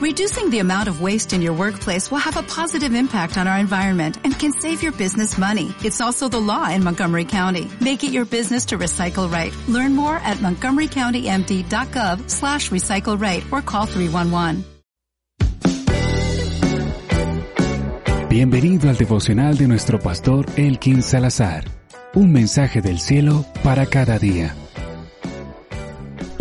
Reducing the amount of waste in your workplace will have a positive impact on our environment and can save your business money. It's also the law in Montgomery County. Make it your business to recycle right. Learn more at montgomerycountymd.gov slash recycle right or call 311. Bienvenido al devocional de nuestro pastor Elkin Salazar. Un mensaje del cielo para cada día.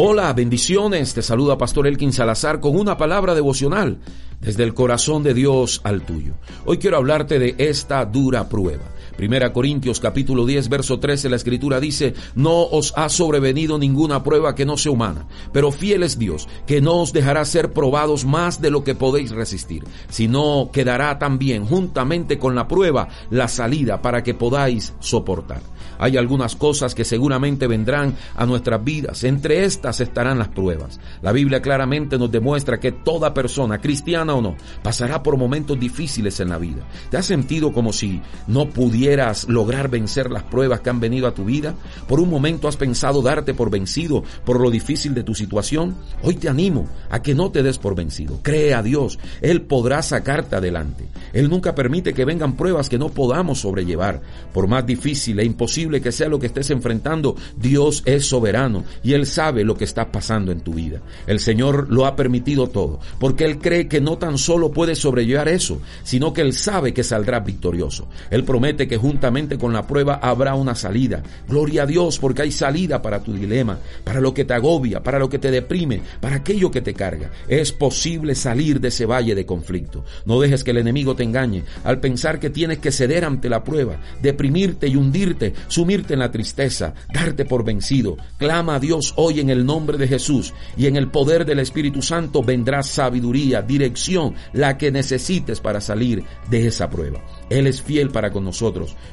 Hola, bendiciones. Te saluda Pastor Elkin Salazar con una palabra devocional desde el corazón de Dios al tuyo. Hoy quiero hablarte de esta dura prueba. Primera Corintios capítulo 10 verso 13 la escritura dice, no os ha sobrevenido ninguna prueba que no sea humana, pero fiel es Dios, que no os dejará ser probados más de lo que podéis resistir, sino que dará también juntamente con la prueba la salida para que podáis soportar. Hay algunas cosas que seguramente vendrán a nuestras vidas. Entre estas estarán las pruebas. La Biblia claramente nos demuestra que toda persona, cristiana o no, pasará por momentos difíciles en la vida. ¿Te has sentido como si no pudieras lograr vencer las pruebas que han venido a tu vida? ¿Por un momento has pensado darte por vencido por lo difícil de tu situación? Hoy te animo a que no te des por vencido. Cree a Dios. Él podrá sacarte adelante. Él nunca permite que vengan pruebas que no podamos sobrellevar. Por más difícil e imposible que sea lo que estés enfrentando, Dios es soberano y Él sabe lo que está pasando en tu vida. El Señor lo ha permitido todo, porque Él cree que no tan solo puedes sobrellevar eso, sino que Él sabe que saldrás victorioso. Él promete que juntamente con la prueba habrá una salida. Gloria a Dios porque hay salida para tu dilema, para lo que te agobia, para lo que te deprime, para aquello que te carga. Es posible salir de ese valle de conflicto. No dejes que el enemigo te engañe al pensar que tienes que ceder ante la prueba, deprimirte y hundirte sumirte en la tristeza, darte por vencido. Clama a Dios hoy en el nombre de Jesús y en el poder del Espíritu Santo vendrá sabiduría, dirección, la que necesites para salir de esa prueba. Él es fiel para con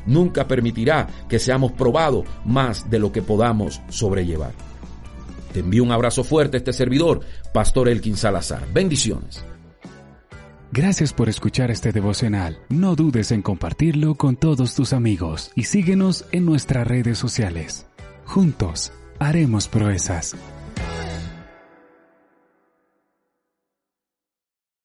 Nunca permitirá que seamos probados más de lo que podamos sobrellevar. Te envío un abrazo fuerte a este servidor, Pastor Elkin Salazar. Bendiciones. Gracias por escuchar este devocional. No dudes en compartirlo con todos tus amigos y síguenos en nuestras redes sociales. Juntos, haremos proezas.